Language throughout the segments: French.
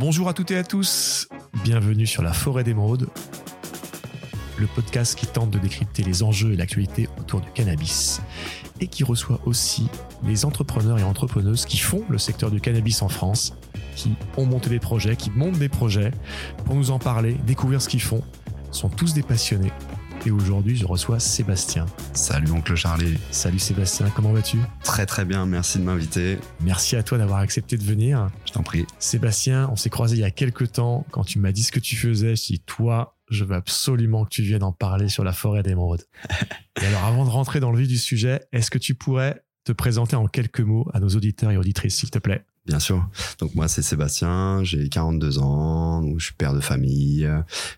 Bonjour à toutes et à tous, bienvenue sur la forêt d'émeraude, le podcast qui tente de décrypter les enjeux et l'actualité autour du cannabis et qui reçoit aussi les entrepreneurs et entrepreneuses qui font le secteur du cannabis en France, qui ont monté des projets, qui montent des projets pour nous en parler, découvrir ce qu'ils font. Sont tous des passionnés. Et aujourd'hui, je reçois Sébastien. Salut oncle Charlie. Salut Sébastien, comment vas-tu? Très très bien, merci de m'inviter. Merci à toi d'avoir accepté de venir. Je t'en prie. Sébastien, on s'est croisé il y a quelques temps quand tu m'as dit ce que tu faisais. Je dit toi, je veux absolument que tu viennes en parler sur la forêt d'émeraude. et alors, avant de rentrer dans le vif du sujet, est-ce que tu pourrais te présenter en quelques mots à nos auditeurs et auditrices, s'il te plaît? Bien sûr. Donc moi c'est Sébastien, j'ai 42 ans, donc je suis père de famille,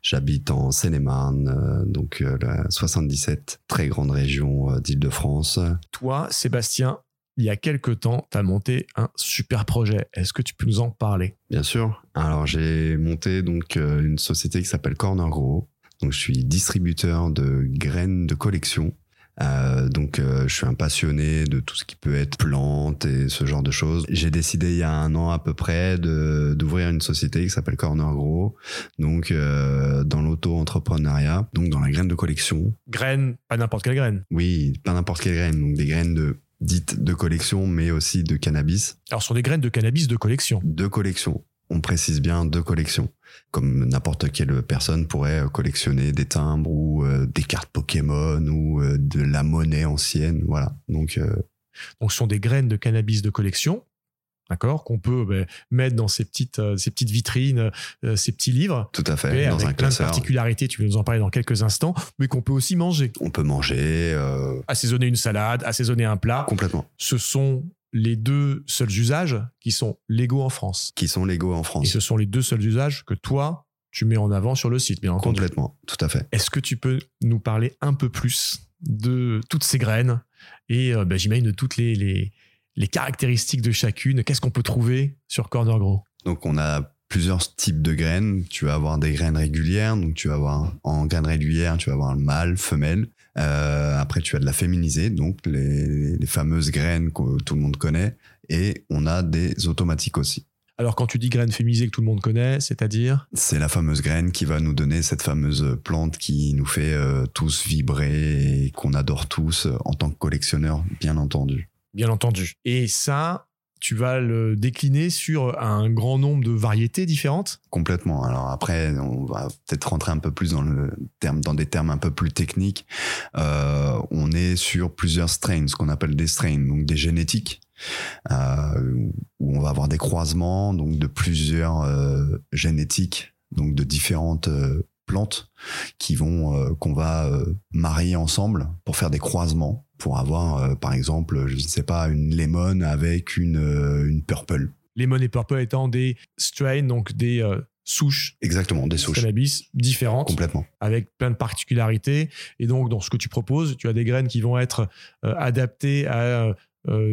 j'habite en Seine-et-Marne, euh, donc euh, la 77, très grande région euh, d'Île-de-France. Toi, Sébastien, il y a quelques temps, tu as monté un super projet. Est-ce que tu peux nous en parler? Bien sûr. Alors j'ai monté donc une société qui s'appelle Corner Grow. Donc je suis distributeur de graines de collection euh, donc, euh, je suis un passionné de tout ce qui peut être plantes et ce genre de choses. J'ai décidé il y a un an à peu près d'ouvrir une société qui s'appelle Corner Grow, donc euh, dans l'auto-entrepreneuriat, donc dans la graine de collection. Graines, pas n'importe quelle graine. Oui, pas n'importe quelle graine, donc des graines de dites de collection, mais aussi de cannabis. Alors, ce sont des graines de cannabis de collection. De collection on précise bien de collection. Comme n'importe quelle personne pourrait collectionner des timbres ou euh, des cartes Pokémon ou euh, de la monnaie ancienne. Voilà. Donc, euh, Donc, ce sont des graines de cannabis de collection. D'accord, qu'on peut ben, mettre dans ces petites, ces petites vitrines, ces petits livres. Tout à fait. Dans avec un plein de particularités, tu vas nous en parler dans quelques instants, mais qu'on peut aussi manger. On peut manger. Assaisonner une salade, assaisonner un plat. Complètement. Ce sont les deux seuls usages qui sont légaux en France. Qui sont légaux en France. Et ce sont les deux seuls usages que toi, tu mets en avant sur le site, bien entendu. Complètement, tout à fait. Est-ce que tu peux nous parler un peu plus de toutes ces graines et euh, bah, j'imagine de toutes les, les, caractéristiques de chacune Qu'est-ce qu'on peut trouver sur Corner Grow Donc on a plusieurs types de graines. Tu vas avoir des graines régulières, donc tu vas avoir en graines régulières, tu vas avoir le mâle, femelle. Euh, après, tu as de la féminisée, donc les, fameuses graines que tout le monde connaît. Et on a des automatiques aussi. Alors, quand tu dis graines féminisées que tout le monde connaît, c'est-à-dire? C'est la fameuse graine qui va nous donner cette fameuse plante qui nous fait euh, tous vibrer et qu'on adore tous euh, en tant que collectionneur, bien entendu. Bien entendu. Et ça, tu vas le décliner sur un grand nombre de variétés différentes Complètement. Alors après, on va peut-être rentrer un peu plus dans le terme, dans des termes un peu plus techniques. Euh, on est sur plusieurs strains, ce qu'on appelle des strains, donc des génétiques, euh, où on va avoir des croisements, donc de plusieurs euh, génétiques, donc de différentes plantes qui vont qu'on va marier ensemble pour faire des croisements pour avoir, euh, par exemple, je ne sais pas, une lemon avec une, euh, une purple. Lemon et purple étant des strains, donc des euh, souches. Exactement, des souches. Cannabis différentes. Complètement. Avec plein de particularités. Et donc, dans ce que tu proposes, tu as des graines qui vont être adaptées à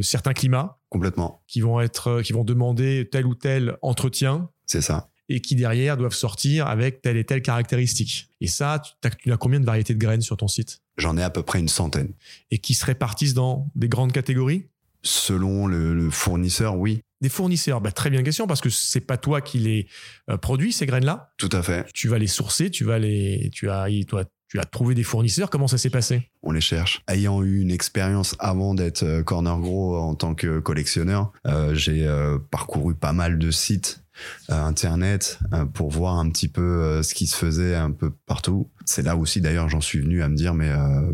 certains climats. Complètement. Qui vont être, qui vont demander tel ou tel entretien. C'est ça et qui derrière doivent sortir avec telle et telle caractéristique. Et ça, tu as, combien de variétés de graines sur ton site? J'en ai à peu près une centaine. Et qui se répartissent dans des grandes catégories? Selon le, fournisseur, oui. Des fournisseurs, bah, très bien question parce que c'est pas toi qui les euh, produis ces graines-là. Tout à fait. Tu vas les sourcer, tu vas les, tu as, toi, tu as trouvé des fournisseurs. Comment ça s'est passé? On les cherche. Ayant eu une expérience avant d'être euh, Corner Gros en tant que collectionneur, euh, j'ai parcouru pas mal de sites euh, internet euh, pour voir un petit peu euh, ce qui se faisait un peu partout. C'est là aussi d'ailleurs j'en suis venu à me dire mais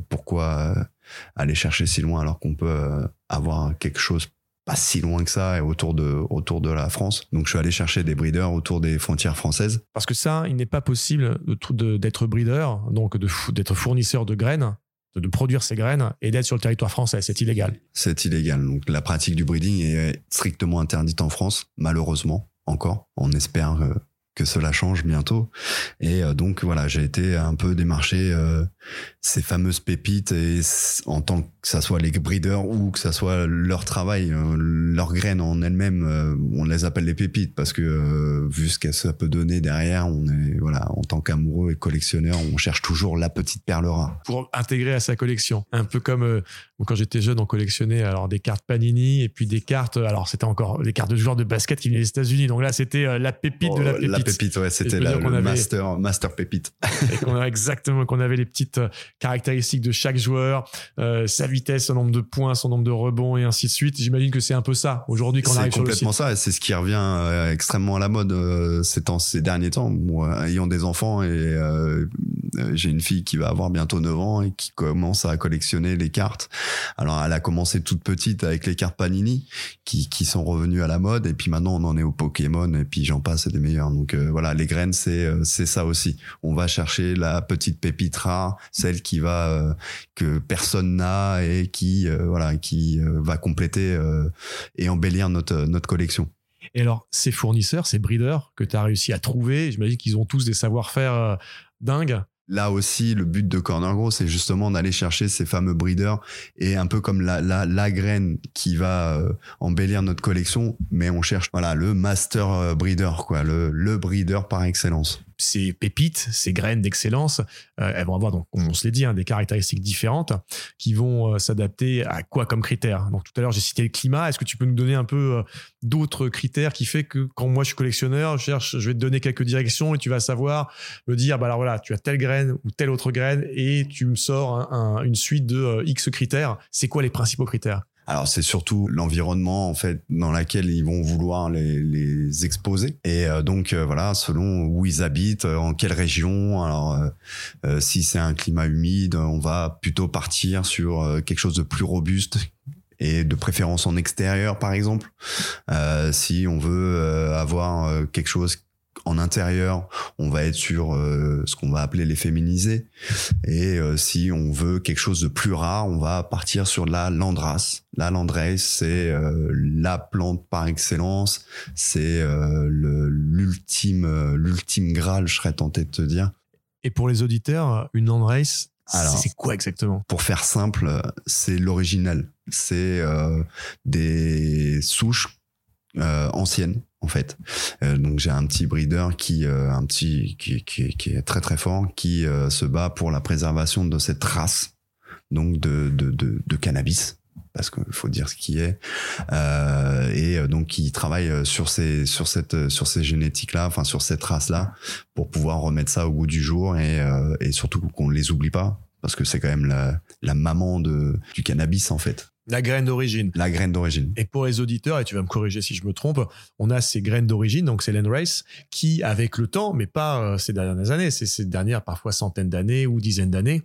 pourquoi aller chercher si loin alors qu'on peut avoir quelque chose pas si loin que ça et autour de autour de la France. Donc je suis allé chercher des breeders autour des frontières françaises. Parce que ça, il n'est pas possible d'être breeder, donc d'être fournisseur de graines, de produire ces graines et d'être sur le territoire français. C'est illégal. C'est illégal. Donc la pratique du breeding est strictement interdite en France, malheureusement encore. On espère euh, que cela change bientôt. Et euh, donc voilà, j'ai été un peu démarcher euh, ces fameuses pépites et en tant que que ça soit les breeders ou que ça soit leur travail, euh, leurs graines en elles-mêmes, euh, on les appelle les pépites parce que euh, vu ce que ça peut donner derrière, on est voilà en tant qu'amoureux et collectionneur, on cherche toujours la petite perle rare pour intégrer à sa collection. Un peu comme quand j'étais jeune, on collectionnait alors des cartes Panini et puis des cartes. Alors c'était encore des cartes de joueurs de basket qui venaient des États-Unis. Donc là, c'était la pépite de la Oh, pépite. La pépite, ouais, c'était le avait- master master pépite. et qu'on a exactement qu'on avait les petites caractéristiques de chaque joueur, euh, sa vitesse, son nombre de points, son nombre de rebonds et ainsi de suite. J'imagine que c'est un peu ça aujourd'hui quand on C'est arrive sur le site. complètement ça, et c'est ce qui revient euh, extrêmement à la mode euh, ces, temps, ces derniers temps. Moi, ayant des enfants et euh, euh, j'ai une fille qui va avoir bientôt 9 ans et qui commence à collectionner les cartes. Alors, elle a commencé toute petite avec les cartes Panini qui, sont revenues à la mode, et puis maintenant on en est au Pokémon, et puis j'en passe, des meilleurs. Donc euh, voilà, les graines, c'est euh, c'est ça aussi. On va chercher la petite pépite rare, celle qui va euh, que personne n'a et qui euh, voilà qui euh, va compléter euh, et embellir notre notre collection. Et alors, ces fournisseurs, ces breeders que tu as réussi à trouver, j'imagine qu'ils ont tous des savoir-faire euh, dingues. Là aussi, le but de Corner Grow, c'est justement d'aller chercher ces fameux breeders et un peu comme la, la, la graine qui va euh, embellir notre collection, mais on cherche voilà le master euh, breeder, quoi, le, le breeder par excellence. Ces pépites, ces graines d'excellence, euh, elles vont avoir, donc, on se l'est dit, hein, des caractéristiques différentes qui vont euh, s'adapter à quoi comme critères. Donc tout à l'heure, j'ai cité le climat. Est-ce que tu peux nous donner un peu euh, d'autres critères qui fait que quand moi je suis collectionneur, je cherche, je vais te donner quelques directions et tu vas savoir me dire, bah alors voilà, tu as telle graine ou telle autre graine et tu me sors un- un- une suite de X critères. C'est quoi les principaux critères? Alors c'est surtout l'environnement en fait dans lequel ils vont vouloir les, les exposer et euh, donc euh, voilà selon où ils habitent, euh, en quelle région. Alors euh, euh, si c'est un climat humide, on va plutôt partir sur quelque chose de plus robuste et de préférence en extérieur par exemple. Si on veut avoir quelque chose en intérieur, on va être sur euh, ce qu'on va appeler les féminisés. Et euh, si on veut quelque chose de plus rare, on va partir sur la landrace. La landrace, c'est euh, la plante par excellence. C'est l'ultime, l'ultime graal, je serais tenté de te dire. Et pour les auditeurs, une landrace, c'est quoi exactement? Pour faire simple, c'est l'original. C'est des souches euh, anciennes en fait. Euh, donc j'ai un petit breeder qui euh, un petit qui, qui, qui est très très fort qui euh, se bat pour la préservation de cette race donc de de, de, de cannabis parce qu'il faut dire ce qui est euh, et euh, donc qui travaille sur ces sur cette sur ces génétiques là enfin sur cette race là pour pouvoir remettre ça au goût du jour et et surtout qu'on les oublie pas parce que c'est quand même la, la maman de du cannabis en fait La graine d'origine. la graine d'origine Et pour les auditeurs, et tu vas me corriger si je me trompe, on a ces graines d'origine, donc c'est Race, qui, avec le temps, mais pas euh, ces dernières années, c'est ces dernières parfois centaines d'années ou dizaines d'années,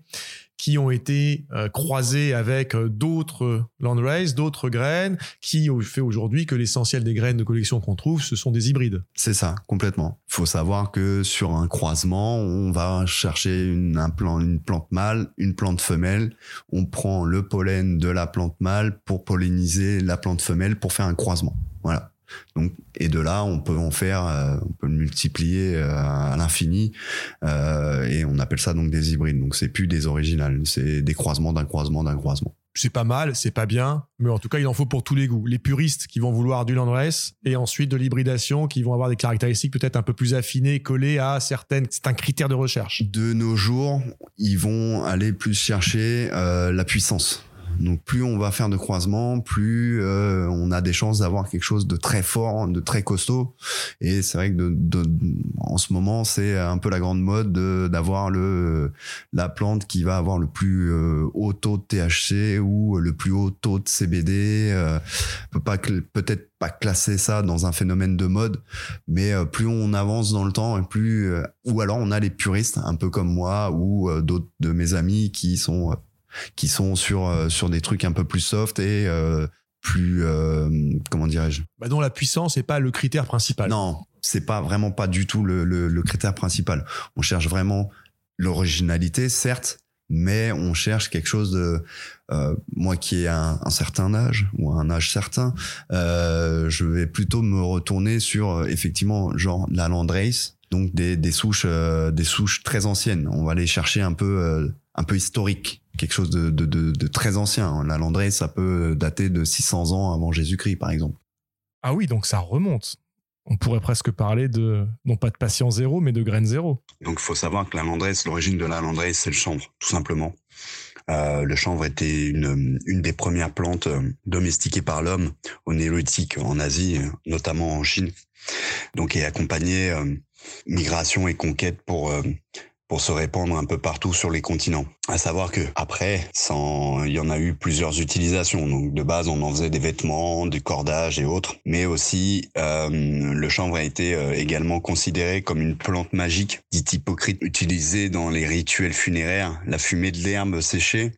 qui ont été euh, croisées avec euh, d'autres Landrace, d'autres graines, qui fait aujourd'hui que l'essentiel des graines de collection qu'on trouve, ce sont des hybrides. C'est ça, complètement. Faut savoir que sur un croisement, on va chercher une, un une plante mâle, une plante femelle. On prend le pollen de la plante mâle pour polliniser la plante femelle pour faire un croisement. Voilà. Donc, et de là, on peut en faire, euh, on peut le multiplier euh, à l'infini, euh, et on appelle ça donc des hybrides. Donc, c'est plus des originales, c'est des croisements d'un croisement d'un croisement. C'est pas mal, c'est pas bien, mais en tout cas, il en faut pour tous les goûts. Les puristes qui vont vouloir du Landrace et ensuite de l'hybridation qui vont avoir des caractéristiques peut-être un peu plus affinées, collées à certaines, c'est un critère de recherche. de nos jours, ils vont aller plus chercher la puissance. Donc plus on va faire de croisements, plus euh, on a des chances d'avoir quelque chose de très fort, de très costaud. Et c'est vrai que de, de- en ce moment, c'est un peu la grande mode de- d'avoir le la plante qui va avoir le plus euh, haut taux de THC ou le plus haut taux de CBD. Euh, on peut pas peut-être pas classer ça dans un phénomène de mode, mais plus on avance dans le temps et plus ou alors on a les puristes un peu comme moi ou d'autres de mes amis qui sont qui sont sur euh, sur des trucs un peu plus soft et euh, plus euh, comment dirais-je? Bah dont la puissance n'est pas le critère principal. non c'est pas vraiment pas du tout le, le, le critère principal. On cherche vraiment l'originalité certes mais on cherche quelque chose de euh, moi qui ai un, un certain âge ou un âge certain euh, je vais plutôt me retourner sur euh, effectivement genre la landrace donc des, des souches euh, des souches très anciennes. On va aller chercher un peu euh, un peu historique quelque chose de, de, de, de très ancien. La Landrace, ça peut dater de 600 ans avant Jésus-Christ, par exemple. Ah oui, donc ça remonte. On pourrait presque parler de, non pas de patient zéro, mais de graine zéro. Donc il faut savoir que la Landrace, l'origine de la Landrace, c'est le chanvre, tout simplement. Euh, le chanvre était une, une des premières plantes euh, domestiquées par l'homme au néolithique en Asie, notamment en Chine. Donc, est accompagné euh, migration et conquête pour pour se répandre un peu partout sur les continents. À savoir que après, sans, il y en a eu plusieurs utilisations. Donc de base, on en faisait des vêtements, du cordage et autres. Mais aussi, euh, le chanvre a été euh, également considéré comme une plante magique, dit hypocrite, utilisée dans les rituels funéraires. La fumée de l'herbe séchée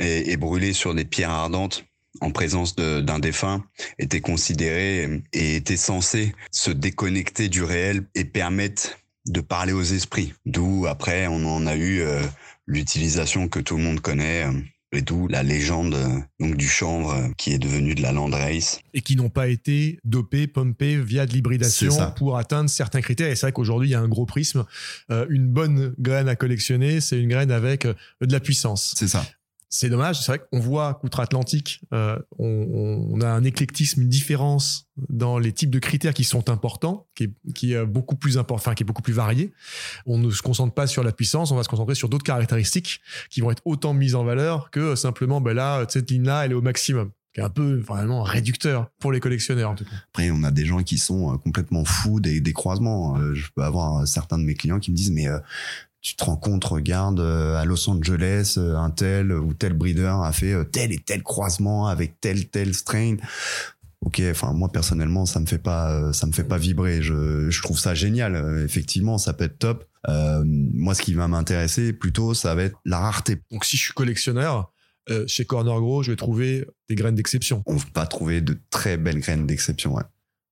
et brûlée sur des pierres ardentes en présence d'un défunt était considérée et était censée se déconnecter du réel et permettre de parler aux esprits. D'où après on en a eu euh, l'utilisation que tout le monde connaît. Euh, et d'où la légende euh, donc du chanvre qui est devenu de la landrace. Et qui n'ont pas été dopés, pompés via de l'hybridation pour atteindre certains critères. Et c'est vrai qu'aujourd'hui, il y a un gros prisme. une bonne graine à collectionner, c'est une graine avec de la puissance. C'est ça c'est dommage. C'est vrai qu'on voit qu'outre-Atlantique, euh, on, a un éclectisme, une différence dans les types de critères qui sont importants, qui est, beaucoup plus important, enfin, qui est beaucoup plus varié. On ne se concentre pas sur la puissance, on va se concentrer sur d'autres caractéristiques qui vont être autant mises en valeur que simplement, ben là, cette ligne-là, elle est au maximum qui est un peu vraiment réducteur pour les collectionneurs en tout cas. Après, on a des gens qui sont euh, complètement fous des, des croisements. Euh, je peux avoir certains de mes clients qui me disent mais tu te rends compte, regarde, euh, à Los Angeles, euh, un tel ou tel breeder a fait euh, tel et tel croisement avec tel tel strain. Ok, enfin moi personnellement ça me fait pas ça me fait pas vibrer. Je, je trouve ça génial. Effectivement, ça peut être top. moi, ce qui va m'intéresser plutôt, ça va être la rareté. Donc si je suis collectionneur, chez Corner Grow, je vais trouver des graines d'exception. On va trouver de très belles graines d'exception, ouais.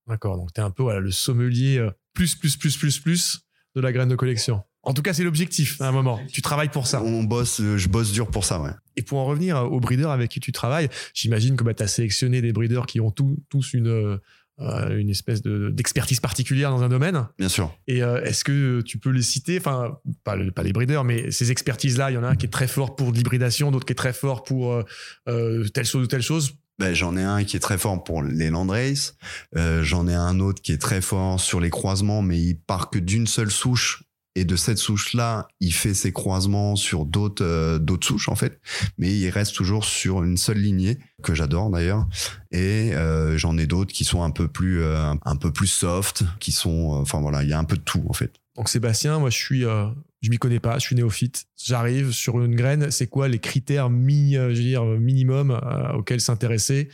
D'accord, donc tu es un peu voilà, le sommelier plus, plus, plus, plus, plus de la graine de collection. En tout cas, c'est l'objectif à un moment. Tu travailles pour ça. On bosse, euh, je bosse dur pour ça, ouais. Et pour en revenir aux breeders avec qui tu travailles, j'imagine que bah, tu as sélectionné des breeders qui ont tous une, euh, une espèce d'expertise particulière dans un domaine. Bien sûr. Et euh, est-ce que tu peux les citer? Enfin, pas, pas les breeders, mais ces expertises-là, il y en a un qui est très fort pour l'hybridation, d'autres qui est très fort pour telle chose ou telle chose. Ben, j'en ai un qui est très fort pour les landrace. j'en ai un autre qui est très fort sur les croisements, mais il part que d'une seule souche et de cette souche-là, il fait ses croisements sur d'autres euh, d'autres souches en fait, mais il reste toujours sur une seule lignée que j'adore d'ailleurs. Et euh, j'en ai d'autres qui sont un peu plus euh, un peu plus soft, qui sont enfin voilà, il y a un peu de tout en fait. Donc Sébastien, moi je suis je m'y connais pas, je suis néophyte. J'arrive sur une graine, c'est quoi les critères mi, je veux dire minimum auxquels s'intéresser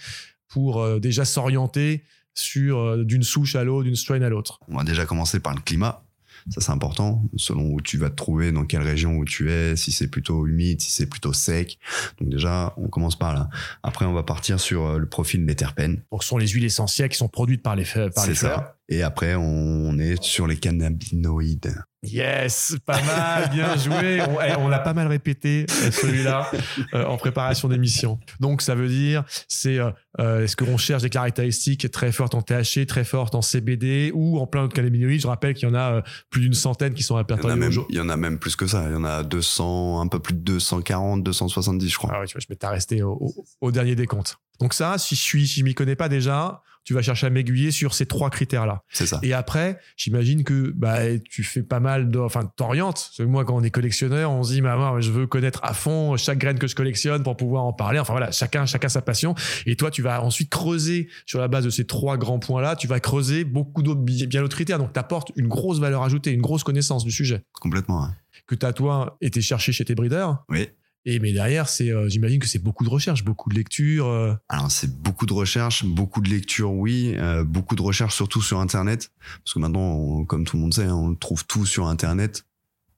pour déjà s'orienter sur d'une souche à l'autre, d'une strain à l'autre? On va déjà commencer par le climat ça, c'est important, selon où tu vas te trouver, dans quelle région où tu es, si c'est plutôt humide, si c'est plutôt sec. Donc déjà, on commence par là. Après, on va partir sur euh, le profil des terpènes. Donc, ce sont les huiles essentielles qui sont produites par les, par les fleurs. Et après, on est sur les cannabinoïdes. Yes, pas mal, bien joué. On, eh, on l'a pas mal répété euh, celui-là euh, en préparation d'émission. Donc ça veut dire, c'est euh, est-ce qu'on cherche des caractéristiques très fortes en THC, très fortes en CBD ou en plein d'autres cannabinoïdes? Je rappelle qu'il y en a plus d'une centaine qui sont répertoriés Il y en a même plus que ça. Il y en a 200, un peu plus de 240, 270, je crois. Ah oui, tu vois, je m'étais resté au, au, au dernier décompte. Donc ça, si je suis, si je m'y connais pas déjà, tu vas chercher à m'aiguiller sur ces trois critères-là. C'est ça. Et après, j'imagine que bah, tu fais pas mal de, enfin, t'orientes. Moi, quand on est collectionneur, on se dit, moi, je veux connaître à fond chaque graine que je collectionne pour pouvoir en parler. Enfin voilà, chacun, chacun sa passion. Et toi, tu vas ensuite creuser sur la base de ces trois grands points-là. Tu vas creuser beaucoup d'autres, bien d'autres critères. Donc, t'apportes une grosse valeur ajoutée, une grosse connaissance du sujet. Complètement. Que tu as toi été chercher chez tes breeders. Oui. Et mais derrière, c'est, euh, j'imagine que c'est beaucoup de recherche, beaucoup de lecture. Euh. Alors c'est beaucoup de recherche, beaucoup de lecture, oui, euh, beaucoup de recherche surtout sur Internet, parce que maintenant, comme tout le monde sait, hein, on trouve tout sur Internet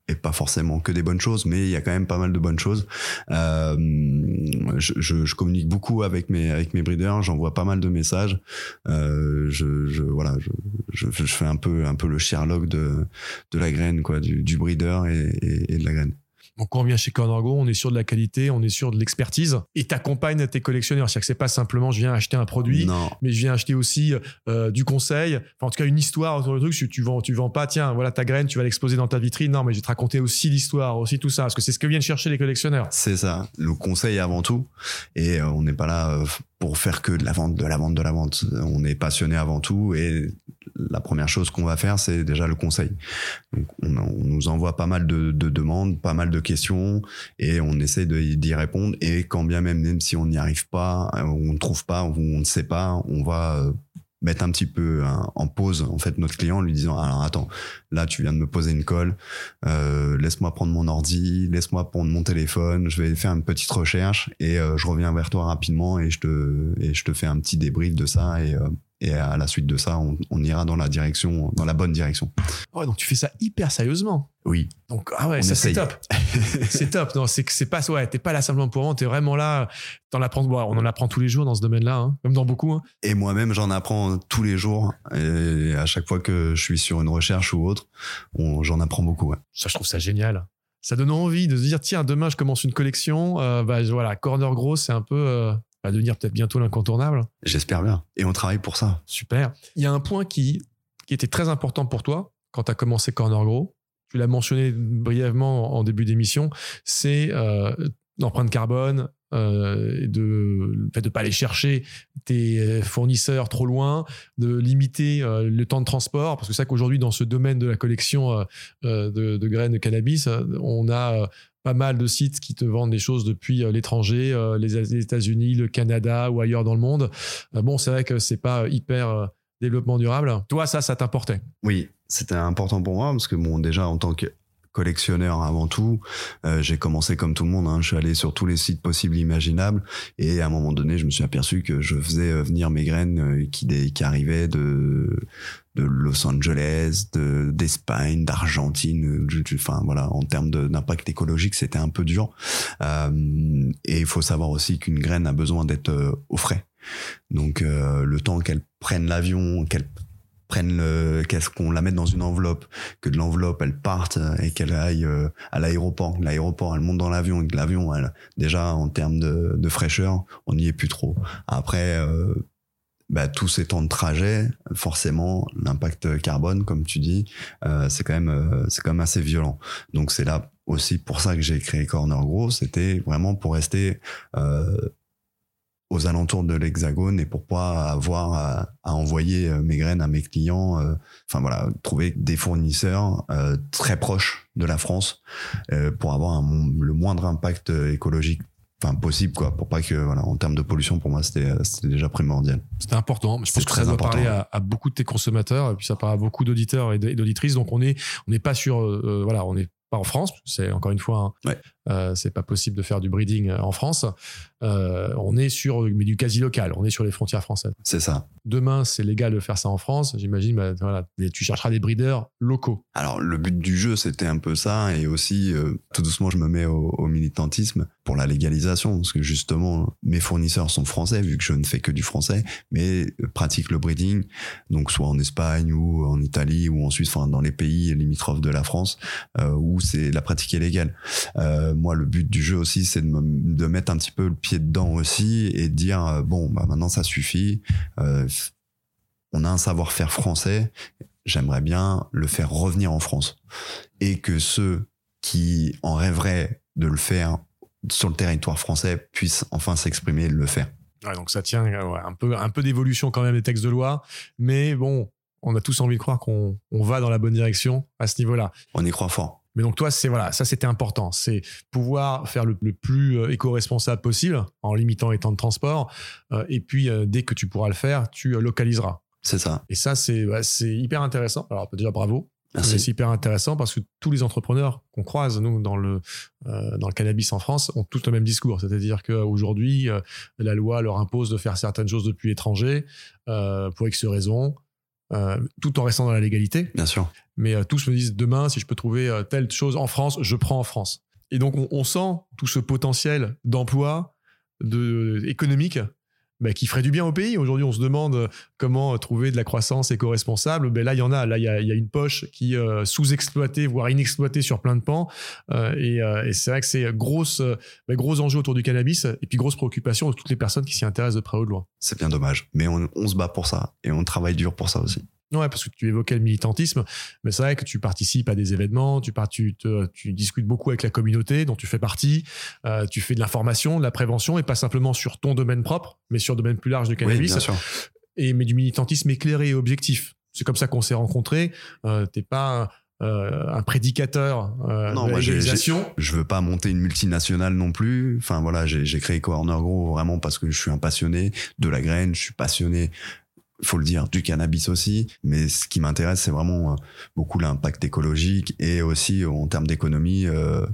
et pas forcément que des bonnes choses, mais il y a quand même pas mal de bonnes choses. Euh, je, je, je, communique beaucoup avec mes avec mes breeders, j'envoie pas mal de messages. Euh, je, je, voilà, je, je, fais un peu un peu le Sherlock de de la graine quoi, du, du breeder et, et de la graine. Donc quand on vient chez Corner Go, on est sûr de la qualité, on est sûr de l'expertise et t'accompagnes tes collectionneurs. C'est-à-dire que c'est pas simplement je viens acheter un produit, Non. mais je viens acheter aussi euh, du conseil. Enfin, en tout cas, une histoire autour du truc. Tu, tu vends, tu vends pas. Tiens, voilà ta graine, tu vas l'exposer dans ta vitrine. Non, mais je vais te raconter aussi l'histoire, aussi tout ça, parce que c'est ce que viennent chercher les collectionneurs. C'est ça, le conseil avant tout. Et euh, on n'est pas là euh, pour faire que de la vente, de la vente, de la vente. On est passionné avant tout. Et la première chose qu'on va faire, c'est déjà le conseil. Donc, on, nous envoie pas mal de, de demandes, pas mal de questions, et on essaie d'y répondre. Et quand bien même, même si on n'y arrive pas, euh, on ne trouve pas, on ne sait pas, on va euh, mettre un petit peu hein, en pause en fait notre client en lui disant alors attends là tu viens de me poser une colle euh, laisse-moi prendre mon ordi laisse-moi prendre mon téléphone je vais faire une petite recherche et euh, je reviens vers toi rapidement et je te et je te fais un petit débrief de ça et euh, et à la suite de ça on, on ira dans la direction dans la bonne direction Ouais, donc tu fais ça hyper sérieusement. oui Donc ah ouais, On ça c'est top. c'est top. Non, c'est que c'est pas ouais, t'es pas là simplement pour vendre, t'es vraiment là. T'en apprends. bon, on en apprend tous les jours dans ce domaine-là, hein, même dans beaucoup. hein. et moi-même j'en apprends tous les jours et à chaque fois que je suis sur une recherche ou autre j'en apprends beaucoup ouais. Ça, je trouve ça génial. Ça donne envie de se dire tiens, demain je commence une collection. Euh, bah voilà, Corner Gros, c'est un peu euh, va devenir peut-être bientôt l'incontournable. j'espère bien et on travaille pour ça Super. Il y a un point qui, qui était très important pour toi quand tu as commencé Corner Gros. Tu l'as mentionné brièvement en début d'émission. C'est euh, l'empreinte carbone, euh, de, fait de ne pas aller chercher tes fournisseurs trop loin, de limiter euh, le temps de transport. Parce que c'est ça qu'aujourd'hui, dans ce domaine de la collection euh, euh, de, graines de cannabis, euh, on a euh, pas mal de sites qui te vendent des choses depuis euh, l'étranger, euh, les, États-Unis, le Canada ou ailleurs dans le monde. Euh, bon, c'est vrai que c'est pas hyper euh, développement durable. Toi, ça, ça t'importait? Oui, c'était important pour moi parce que bon, déjà en tant que collectionneur avant tout, euh, j'ai commencé comme tout le monde. Hein, je suis allé sur tous les sites possibles, imaginables, et à un moment donné, je me suis aperçu que je faisais euh, venir mes graines euh, qui, qui arrivaient de de Los Angeles, de d'Espagne, d'Argentine. je- Enfin voilà, en termes d'impact écologique, c'était un peu dur. Euh, et il faut savoir aussi qu'une graine a besoin d'être euh, au frais. Donc euh, le temps qu'elle prenne l'avion, qu'elle prenne le, qu'on la mette dans une enveloppe, que de l'enveloppe elle parte euh, et qu'elle aille euh, à l'aéroport, l'aéroport elle monte dans l'avion et que l'avion elle déjà en termes de, fraîcheur on n'y est plus trop. Après euh, bah, tous ces temps de trajet, forcément l'impact carbone comme tu dis, c'est quand même c'est quand même assez violent. Donc c'est là aussi pour ça que j'ai créé Corner Gros, c'était vraiment pour rester euh, aux alentours de l'hexagone et pour pas avoir à, à envoyer euh, mes graines à mes clients. euh, Enfin voilà, trouver des fournisseurs euh, très proches de la France pour avoir un le moindre impact écologique enfin possible quoi pour pas que voilà en termes de pollution pour moi c'était déjà primordial C'était important. Je pense que ça doit important, parler à, à beaucoup de tes consommateurs et puis ça parle à beaucoup d'auditeurs et d'auditrices. Donc on est, on n'est pas sur, euh, voilà, on n'est pas en France. C'est encore une fois, Ouais. Euh, c'est pas possible de faire du breeding euh, en France. Euh, on est sur, mais du quasi local. On est sur les frontières françaises. c'est ça Demain, c'est légal de faire ça en France. J'imagine, bah, voilà, tu chercheras des breeders locaux. Alors le but du jeu c'était un peu ça et aussi euh, tout doucement je me mets au, au militantisme pour la légalisation parce que justement mes fournisseurs sont français vu que je ne fais que du français mais pratiquent le breeding donc soit en Espagne ou en Italie ou en Suisse enfin dans les pays limitrophes de la France où c'est la pratique est légale. Moi le but du jeu aussi c'est de, me- de mettre un petit peu le pied dedans aussi et de dire euh, bon bah maintenant ça suffit euh, on a un savoir-faire français j'aimerais bien le faire revenir en France. Et que ceux qui en rêveraient de le faire sur le territoire français puissent enfin s'exprimer et le faire. Ouais, donc ça tient euh, ouais, un peu, un peu d'évolution quand même des textes de loi. Mais bon, on a tous envie de croire qu'on on va dans la bonne direction à ce niveau-là. On y croit fort. Mais donc toi, c'est voilà, ça c'était important, c'est pouvoir faire le, le plus euh, éco-responsable possible en limitant les temps de transport. Euh, et puis euh, dès que tu pourras le faire, tu localiseras. C'est ça. Et ça, c'est ouais, c'est hyper intéressant. Alors déjà bravo. C'est hyper intéressant parce que tous les entrepreneurs qu'on croise, nous, dans le, euh, dans le cannabis en France, ont tous le même discours. C'est-à-dire qu'aujourd'hui, la loi leur impose de faire certaines choses depuis l'étranger pour X raisons, euh, tout en restant dans la légalité Bien sûr. mais euh, tous me disent demain, si je peux trouver euh, telle chose en France, je prends en France. Et donc, on, on sent tout ce potentiel d'emploi, de, économique, bah, qui ferait du bien au pays. Aujourd'hui, on se demande comment trouver de la croissance éco-responsable. Ben là, il y en a. Là, il y a, une poche qui est sous-exploitée, voire inexploitée sur plein de pans. et, c'est vrai que c'est ben, gros enjeu autour du cannabis et puis grosse préoccupation de toutes les personnes qui s'y intéressent de près ou de loin. C'est bien dommage, mais on, on se bat pour ça et on travaille dur pour ça aussi. Ouais, parce que tu évoquais le militantisme, mais c'est vrai que tu participes à des événements, tu, tu, tu discutes beaucoup avec la communauté dont tu fais partie, euh, tu fais de l'information, de la prévention, et pas simplement sur ton domaine propre, mais sur un domaine plus large du cannabis. Oui, bien sûr. Et, mais du militantisme éclairé et objectif. C'est comme ça qu'on s'est rencontrés. Euh, T'es pas euh, un prédicateur euh, non, de moi, Je veux pas monter une multinationale non plus. Enfin voilà, j'ai créé Corner Grow vraiment parce que je suis un passionné de la graine, je suis passionné faut le dire, du cannabis aussi. Mais ce qui m'intéresse, c'est vraiment euh, beaucoup l'impact écologique et aussi en termes d'économie euh,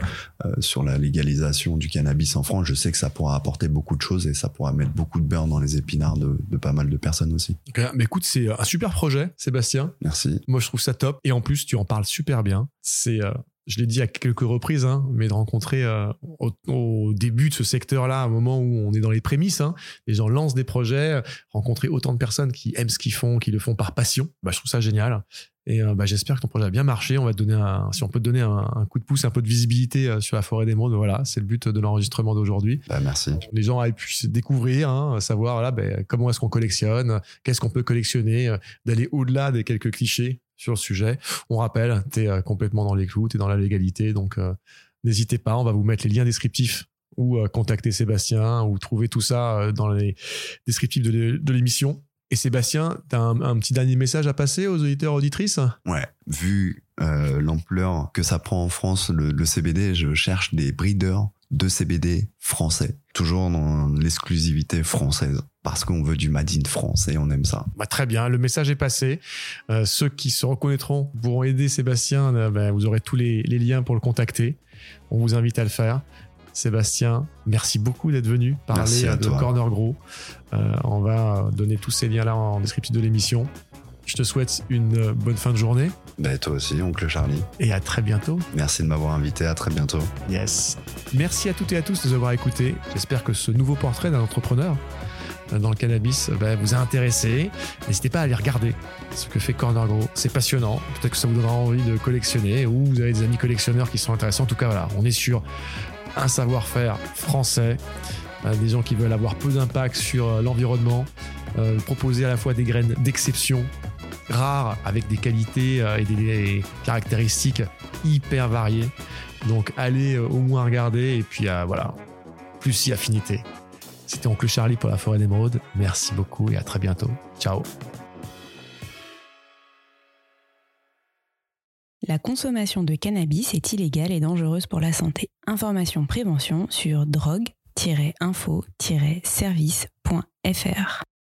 euh, sur la légalisation du cannabis en France. Je sais que ça pourra apporter beaucoup de choses et ça pourra mettre beaucoup de beurre dans les épinards de, pas mal de personnes aussi. mais écoute, c'est un super projet, Sébastien. Merci. Moi, je trouve ça top. Et en plus, tu en parles super bien. C'est je l'ai dit à quelques reprises, hein, mais de rencontrer euh, au, début de ce secteur-là, à un moment où on est dans les prémices, hein, les gens lancent des projets, rencontrer autant de personnes qui aiment ce qu'ils font, qui le font par passion, bah, je trouve ça génial. Et euh, bah, j'espère que ton projet a bien marché. On va te donner un, si on peut te donner un, coup de pouce, un peu de visibilité euh, sur la forêt des mondes. Voilà, c'est le but de l'enregistrement d'aujourd'hui. Bah, merci. Les gens aient pu se découvrir, hein, savoir voilà, bah, comment est-ce qu'on collectionne, qu'est-ce qu'on peut collectionner, d'aller au-delà des quelques clichés sur le sujet. On rappelle, tu es euh, complètement dans les clous, tu es dans la légalité, donc euh, n'hésitez pas, on va vous mettre les liens descriptifs ou euh, contacter Sébastien ou trouver tout ça dans les descriptifs de l'émission. Et Sébastien, tu as un, petit dernier message à passer aux auditeurs auditrices? Ouais, vu l'ampleur que ça prend en France, le, le CBD, je cherche des breeders de CBD français, toujours dans l'exclusivité française, parce qu'on veut du Made in France et on aime ça. Bah, très bien, le message est passé. Euh, ceux qui se reconnaîtront pourront aider Sébastien, euh, bah, vous aurez tous les, liens pour le contacter. On vous invite à le faire. Sébastien, merci beaucoup d'être venu parler de Corner Gros. Euh, on va donner tous ces liens-là en description de l'émission. Je te souhaite une bonne fin de journée. Ben, toi aussi, oncle Charlie. Et à très bientôt. Merci de m'avoir invité. À très bientôt. Yes. Merci à toutes et à tous de nous avoir écoutés. J'espère que ce nouveau portrait d'un entrepreneur euh, dans le cannabis euh, vous a intéressé. N'hésitez pas à aller regarder ce que fait Corner Grow. C'est passionnant. Peut-être que ça vous donnera envie de collectionner ou vous avez des amis collectionneurs qui sont intéressants. En tout cas, voilà, on est sur un savoir-faire français. Euh, des gens qui veulent avoir peu d'impact sur l'environnement, proposer à la fois des graines d'exception rare avec des qualités euh, et des caractéristiques hyper variées. Donc allez euh, au moins regarder et puis euh, voilà, plus si affinité. C'était Oncle Charlie pour la forêt d'émeraude. Merci beaucoup et à très bientôt. Ciao. La consommation de cannabis est illégale et dangereuse pour la santé. Information prévention sur drogue-info-service.fr.